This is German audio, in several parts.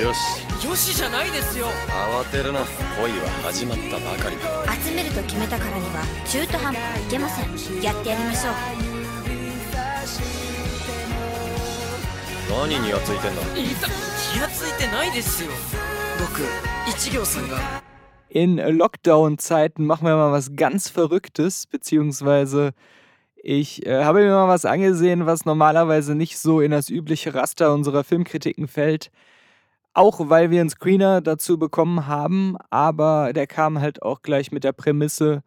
よしよしじゃないですよ慌てるな恋は始まったばかりだ集めると決めたからには中途半端はいけませんやってやりましょう何にやついてんだいざ気がついてないですよ僕一行さんが In Lockdown-Zeiten machen wir mal was ganz Verrücktes, beziehungsweise ich äh, habe mir mal was angesehen, was normalerweise nicht so in das übliche Raster unserer Filmkritiken fällt. Auch weil wir einen Screener dazu bekommen haben, aber der kam halt auch gleich mit der Prämisse,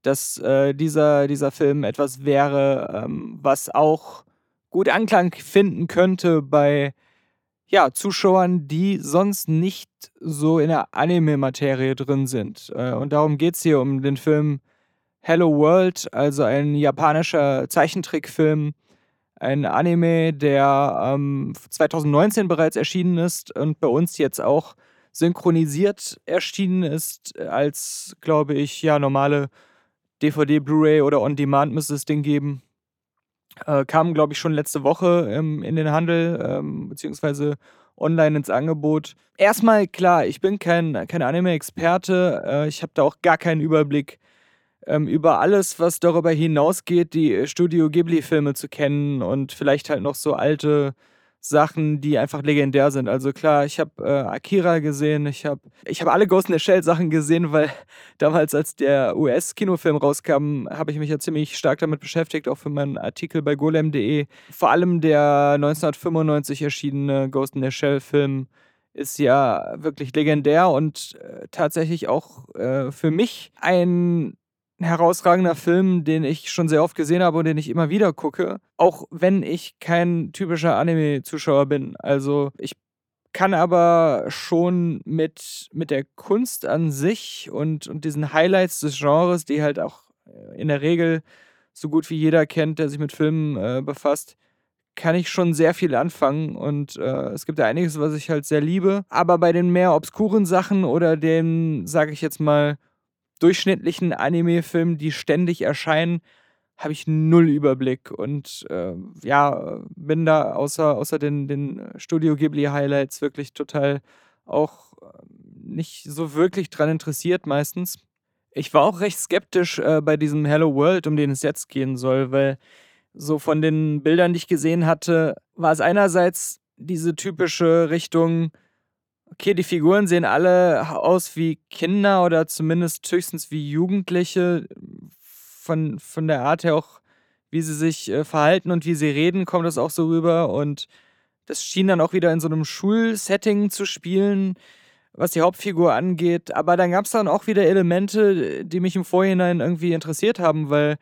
dass äh, dieser, dieser Film etwas wäre, ähm, was auch gut Anklang finden könnte bei ja, Zuschauern, die sonst nicht so in der Anime-Materie drin sind. Äh, und darum geht es hier um den Film Hello World, also ein japanischer Zeichentrickfilm, ein Anime, der ähm, 2019 bereits erschienen ist und bei uns jetzt auch synchronisiert erschienen ist, als, glaube ich, ja, normale DVD, Blu-ray oder On-Demand müsste es den geben. Äh, kam, glaube ich, schon letzte Woche ähm, in den Handel, ähm, beziehungsweise online ins Angebot. Erstmal klar, ich bin kein, kein Anime-Experte. Äh, ich habe da auch gar keinen Überblick ähm, über alles, was darüber hinausgeht, die Studio Ghibli-Filme zu kennen und vielleicht halt noch so alte Sachen, die einfach legendär sind. Also klar, ich habe äh, Akira gesehen, ich habe ich hab alle Ghost in the Shell Sachen gesehen, weil damals, als der US-Kinofilm rauskam, habe ich mich ja ziemlich stark damit beschäftigt, auch für meinen Artikel bei golem.de. Vor allem der 1995 erschienene Ghost in the Shell Film ist ja wirklich legendär und äh, tatsächlich auch äh, für mich ein herausragender Film, den ich schon sehr oft gesehen habe und den ich immer wieder gucke, auch wenn ich kein typischer Anime-Zuschauer bin. Also ich kann aber schon mit, mit der Kunst an sich und, und diesen Highlights des Genres, die halt auch äh, in der Regel so gut wie jeder kennt, der sich mit Filmen äh, befasst, kann ich schon sehr viel anfangen und äh, es gibt ja einiges, was ich halt sehr liebe. Aber bei den mehr obskuren Sachen oder den, sage ich jetzt mal, durchschnittlichen Anime-Filmen, die ständig erscheinen, habe ich null Überblick und äh, ja, bin da außer, außer den, den Studio Ghibli-Highlights wirklich total auch ähm, nicht so wirklich dran interessiert meistens. Ich war auch recht skeptisch äh, bei diesem Hello World, um den es jetzt gehen soll, weil so von den Bildern, die ich gesehen hatte, war es einerseits diese typische Richtung, Okay, die Figuren sehen alle aus wie Kinder oder zumindest höchstens wie Jugendliche. Von, von der Art her auch, wie sie sich äh, verhalten und wie sie reden, kommt das auch so rüber. Und das schien dann auch wieder in so einem Schulsetting zu spielen, was die Hauptfigur angeht. Aber dann gab es dann auch wieder Elemente, die mich im Vorhinein irgendwie interessiert haben, weil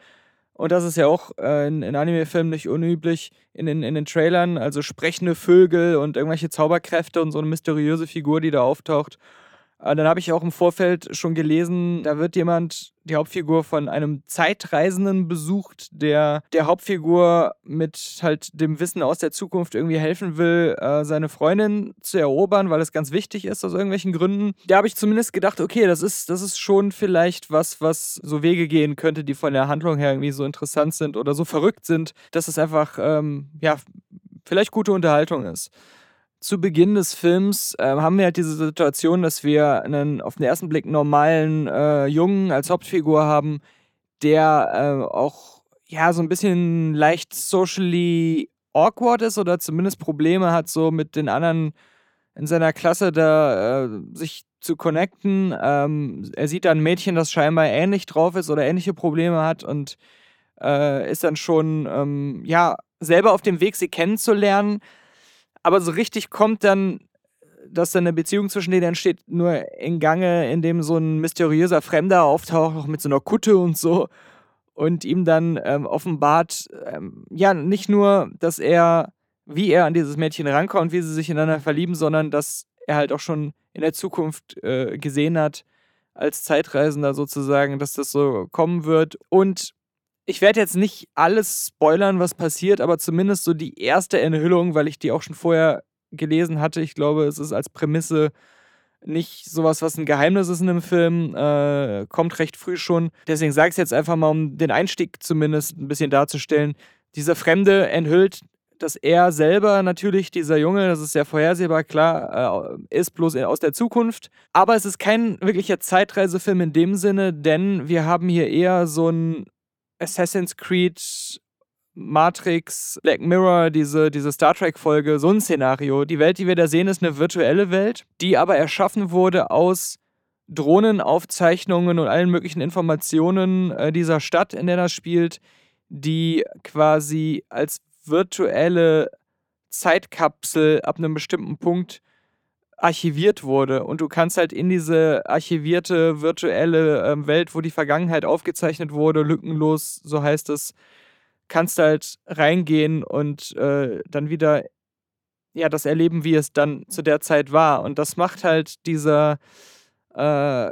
und das ist ja auch äh, in, in Anime-Filmen nicht unüblich in, in, in den Trailern. Also sprechende Vögel und irgendwelche Zauberkräfte und so eine mysteriöse Figur, die da auftaucht. Äh, dann habe ich auch im Vorfeld schon gelesen, da wird jemand, die Hauptfigur von einem Zeitreisenden besucht, der der Hauptfigur mit halt dem Wissen aus der Zukunft irgendwie helfen will, äh, seine Freundin zu erobern, weil es ganz wichtig ist aus irgendwelchen Gründen. Da habe ich zumindest gedacht, okay, das ist, das ist schon vielleicht was, was so Wege gehen könnte, die von der Handlung her irgendwie so interessant sind oder so verrückt sind, dass es einfach, ähm, ja, vielleicht gute Unterhaltung ist zu Beginn des Films äh, haben wir halt diese Situation, dass wir einen auf den ersten Blick normalen äh, Jungen als Hauptfigur haben, der äh, auch ja so ein bisschen leicht socially awkward ist oder zumindest Probleme hat, so mit den anderen in seiner Klasse da äh, sich zu connecten. Ähm, er sieht da ein Mädchen, das scheinbar ähnlich drauf ist oder ähnliche Probleme hat und äh, ist dann schon ähm, ja selber auf dem Weg, sie kennenzulernen aber so richtig kommt dann, dass dann eine Beziehung zwischen denen entsteht, nur in Gange, in dem so ein mysteriöser Fremder auftaucht, auch mit so einer Kutte und so. Und ihm dann ähm, offenbart, ähm, ja, nicht nur, dass er, wie er an dieses Mädchen rankommt, wie sie sich ineinander verlieben, sondern dass er halt auch schon in der Zukunft äh, gesehen hat, als Zeitreisender sozusagen, dass das so kommen wird. Und ich werde jetzt nicht alles spoilern, was passiert, aber zumindest so die erste Enthüllung, weil ich die auch schon vorher gelesen hatte. Ich glaube, es ist als Prämisse nicht sowas, was ein Geheimnis ist in einem Film, äh, kommt recht früh schon. Deswegen sage ich es jetzt einfach mal, um den Einstieg zumindest ein bisschen darzustellen. Dieser Fremde enthüllt dass er selber natürlich, dieser Junge, das ist sehr vorhersehbar, klar, äh, ist bloß aus der Zukunft. Aber es ist kein wirklicher Zeitreisefilm in dem Sinne, denn wir haben hier eher so ein Assassin's Creed Matrix, Black Mirror, diese, diese Star Trek-Folge, so ein Szenario. Die Welt, die wir da sehen, ist eine virtuelle Welt, die aber erschaffen wurde aus Drohnenaufzeichnungen und allen möglichen Informationen äh, dieser Stadt, in der das spielt, die quasi als virtuelle Zeitkapsel ab einem bestimmten Punkt archiviert wurde. Und du kannst halt in diese archivierte virtuelle äh, Welt, wo die Vergangenheit aufgezeichnet wurde, lückenlos, so heißt es, kannst halt reingehen und äh, dann wieder ja das erleben, wie es dann zu der Zeit war. Und das macht halt dieser äh,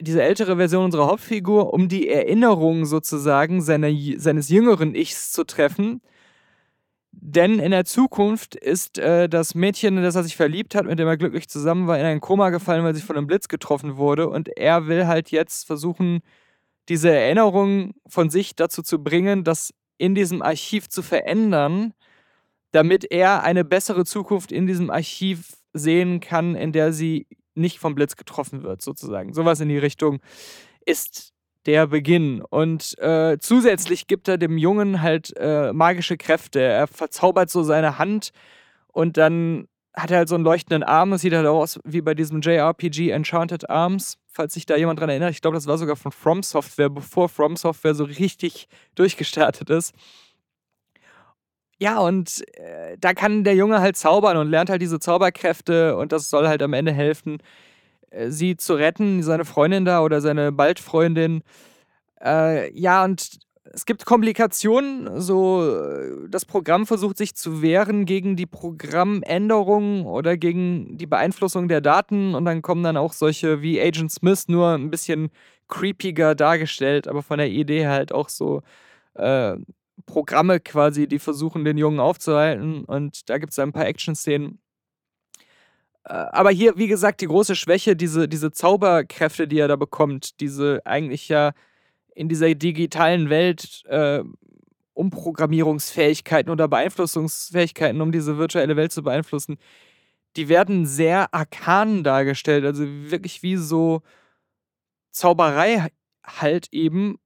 diese ältere Version unserer Hauptfigur, um die Erinnerung sozusagen seiner, seines jüngeren Ichs zu treffen. Denn in der Zukunft ist äh, das Mädchen, in das er sich verliebt hat, mit dem er glücklich zusammen war, in ein Koma gefallen, weil sie von einem Blitz getroffen wurde. Und er will halt jetzt versuchen, diese Erinnerung von sich dazu zu bringen, das in diesem Archiv zu verändern, damit er eine bessere Zukunft in diesem Archiv sehen kann, in der sie nicht vom Blitz getroffen wird, sozusagen. Sowas in die Richtung ist der Beginn. Und äh, zusätzlich gibt er dem Jungen halt äh, magische Kräfte. Er verzaubert so seine Hand und dann hat er halt so einen leuchtenden Arm. Das sieht halt aus wie bei diesem JRPG Enchanted Arms, falls sich da jemand dran erinnert. Ich glaube, das war sogar von From Software, bevor From Software so richtig durchgestartet ist. Ja, und äh, da kann der Junge halt zaubern und lernt halt diese Zauberkräfte und das soll halt am Ende helfen, sie zu retten, seine Freundin da oder seine Baldfreundin. Äh, ja, und es gibt Komplikationen, so äh, das Programm versucht sich zu wehren gegen die Programmänderungen oder gegen die Beeinflussung der Daten und dann kommen dann auch solche wie Agent Smith nur ein bisschen creepiger dargestellt, aber von der Idee halt auch so äh, Programme quasi, die versuchen, den Jungen aufzuhalten. Und da gibt es ein paar Action-Szenen. Äh, aber hier, wie gesagt, die große Schwäche, diese, diese Zauberkräfte, die er da bekommt, diese eigentlich ja in dieser digitalen Welt äh, Umprogrammierungsfähigkeiten oder Beeinflussungsfähigkeiten, um diese virtuelle Welt zu beeinflussen, die werden sehr arkan dargestellt. Also wirklich wie so Zauberei halt eben.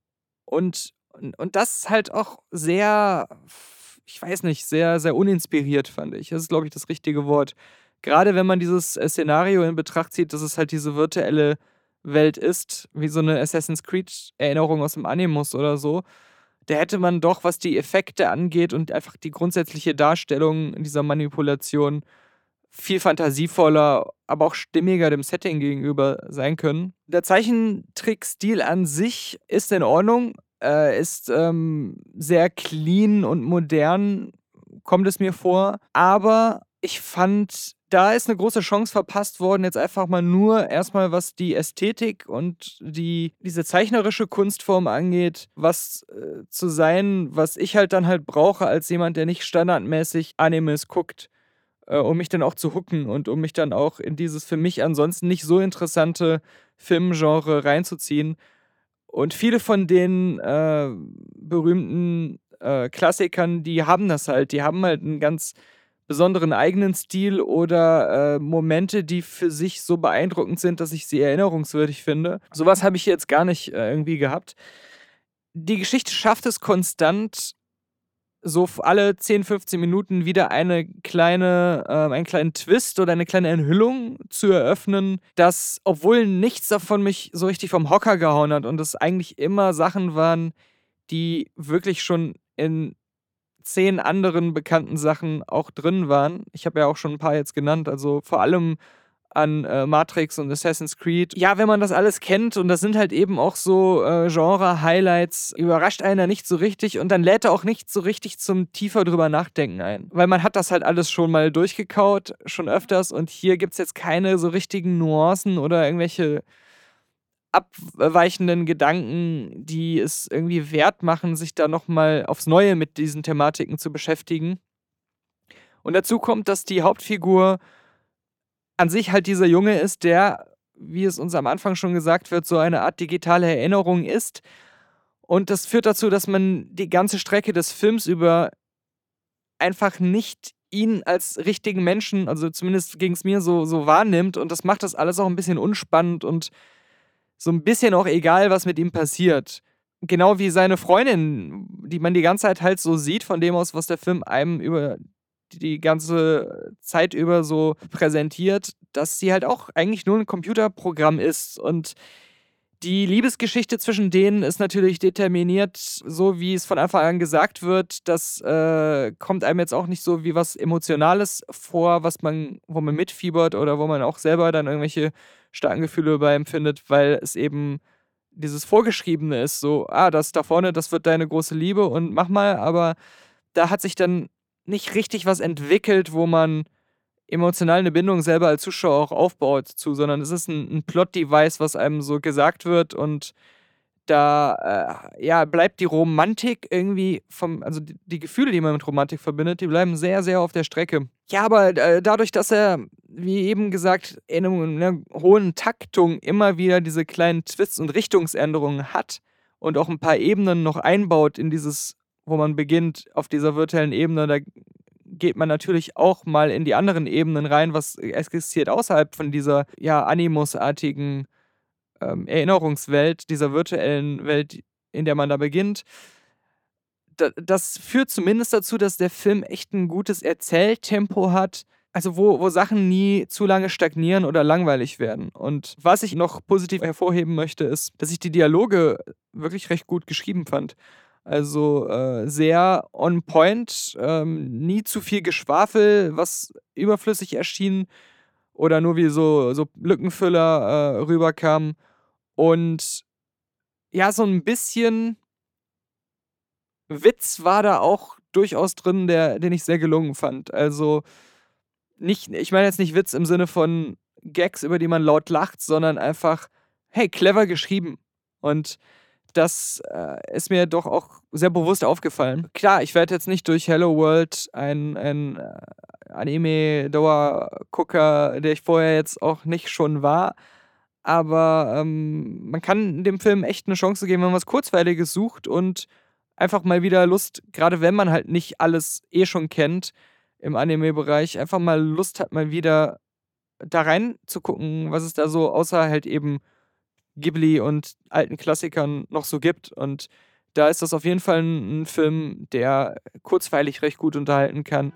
Und und, und das halt auch sehr, ich weiß nicht, sehr, sehr uninspiriert, fand ich. Das ist, glaube ich, das richtige Wort. Gerade wenn man dieses äh, Szenario in Betracht zieht, dass es halt diese virtuelle Welt ist, wie so eine Assassin's Creed-Erinnerung aus dem Animus oder so, da hätte man doch, was die Effekte angeht und einfach die grundsätzliche Darstellung dieser Manipulation, viel fantasievoller, aber auch stimmiger dem Setting gegenüber sein können. Der Zeichentrickstil an sich ist in Ordnung, äh, ist ähm, sehr clean und modern, kommt es mir vor. Aber ich fand, da ist eine große Chance verpasst worden, jetzt einfach mal nur erstmal, was die Ästhetik und die, diese zeichnerische Kunstform angeht, was äh, zu sein, was ich halt dann halt brauche als jemand, der nicht standardmäßig Animes guckt, äh, um mich dann auch zu hooken und um mich dann auch in dieses für mich ansonsten nicht so interessante Filmgenre reinzuziehen. Und viele von den äh, berühmten äh, Klassikern, die haben das halt. Die haben halt einen ganz besonderen eigenen Stil oder äh, Momente, die für sich so beeindruckend sind, dass ich sie erinnerungswürdig finde. Sowas habe ich jetzt gar nicht äh, irgendwie gehabt. Die Geschichte schafft es konstant, so alle 10, 15 Minuten wieder eine kleine, äh, einen kleinen Twist oder eine kleine Enthüllung zu eröffnen, dass, obwohl nichts davon mich so richtig vom Hocker gehauen hat und es eigentlich immer Sachen waren, die wirklich schon in zehn anderen bekannten Sachen auch drin waren. Ich habe ja auch schon ein paar jetzt genannt, also vor allem an äh, Matrix und Assassin's Creed. Ja, wenn man das alles kennt und das sind halt eben auch so äh, Genre-Highlights, überrascht einer nicht so richtig und dann lädt er auch nicht so richtig zum tiefer drüber nachdenken ein. Weil man hat das halt alles schon mal durchgekaut, schon öfters und hier gibt es jetzt keine so richtigen Nuancen oder irgendwelche abweichenden Gedanken, die es irgendwie wert machen, sich da nochmal aufs Neue mit diesen Thematiken zu beschäftigen. Und dazu kommt, dass die Hauptfigur an sich halt dieser Junge ist, der, wie es uns am Anfang schon gesagt wird, so eine Art digitale Erinnerung ist. Und das führt dazu, dass man die ganze Strecke des Films über einfach nicht ihn als richtigen Menschen, also zumindest ging es mir so, so wahrnimmt. Und das macht das alles auch ein bisschen unspannend und so ein bisschen auch egal, was mit ihm passiert. Genau wie seine Freundin, die man die ganze Zeit halt so sieht, von dem aus, was der Film einem über die ganze Zeit über so präsentiert, dass sie halt auch eigentlich nur ein Computerprogramm ist und die Liebesgeschichte zwischen denen ist natürlich determiniert, so wie es von Anfang an gesagt wird. Das äh, kommt einem jetzt auch nicht so wie was Emotionales vor, was man, wo man mitfiebert oder wo man auch selber dann irgendwelche starken Gefühle bei empfindet, weil es eben dieses Vorgeschriebene ist, so, ah, das da vorne, das wird deine große Liebe und mach mal, aber da hat sich dann nicht richtig was entwickelt, wo man emotional eine Bindung selber als Zuschauer auch aufbaut zu, sondern es ist ein, ein Plot-Device, was einem so gesagt wird und da äh, ja, bleibt die Romantik irgendwie vom, also die, die, Gefühle, die man mit Romantik verbindet, die bleiben sehr, sehr auf der Strecke. Ja, aber äh, dadurch, dass er, wie eben gesagt, in einer hohen Taktung immer wieder diese kleinen Twists und Richtungsänderungen hat und auch ein paar Ebenen noch einbaut in dieses, wo man beginnt, auf dieser virtuellen Ebene, da geht man natürlich auch mal in die anderen Ebenen rein, was existiert außerhalb von dieser ja Animus-artigen ähm, Erinnerungswelt, dieser virtuellen Welt, in der man da beginnt. Da, das führt zumindest dazu, dass der Film echt ein gutes Erzähltempo hat. Also wo, wo Sachen nie zu lange stagnieren oder langweilig werden. Und was ich noch positiv hervorheben möchte, ist, dass ich die Dialoge wirklich recht gut geschrieben fand. Also äh, sehr on point, ähm, nie zu viel Geschwafel, was überflüssig erschien oder nur wie so, so Lückenfüller äh, rüberkam. Und ja, so ein bisschen Witz war da auch durchaus drin, der, den ich sehr gelungen fand. Also nicht, ich meine jetzt nicht Witz im Sinne von Gags, über die man laut lacht, sondern einfach, hey, clever geschrieben. Und das äh, ist mir doch auch sehr bewusst aufgefallen. Klar, ich werde jetzt nicht durch Hello World ein, ein äh, Anime-Dauer-Gucker, der ich vorher jetzt auch nicht schon war. Aber ähm, man kann dem Film echt eine Chance geben, wenn man was Kurzweiliges sucht und einfach mal wieder Lust, gerade wenn man halt nicht alles eh schon kennt im Anime-Bereich, einfach mal Lust hat, mal wieder da rein zu gucken, was es da so außer halt eben Ghibli und alten Klassikern noch so gibt. Und da ist das auf jeden Fall ein, ein Film, der kurzweilig recht gut unterhalten kann.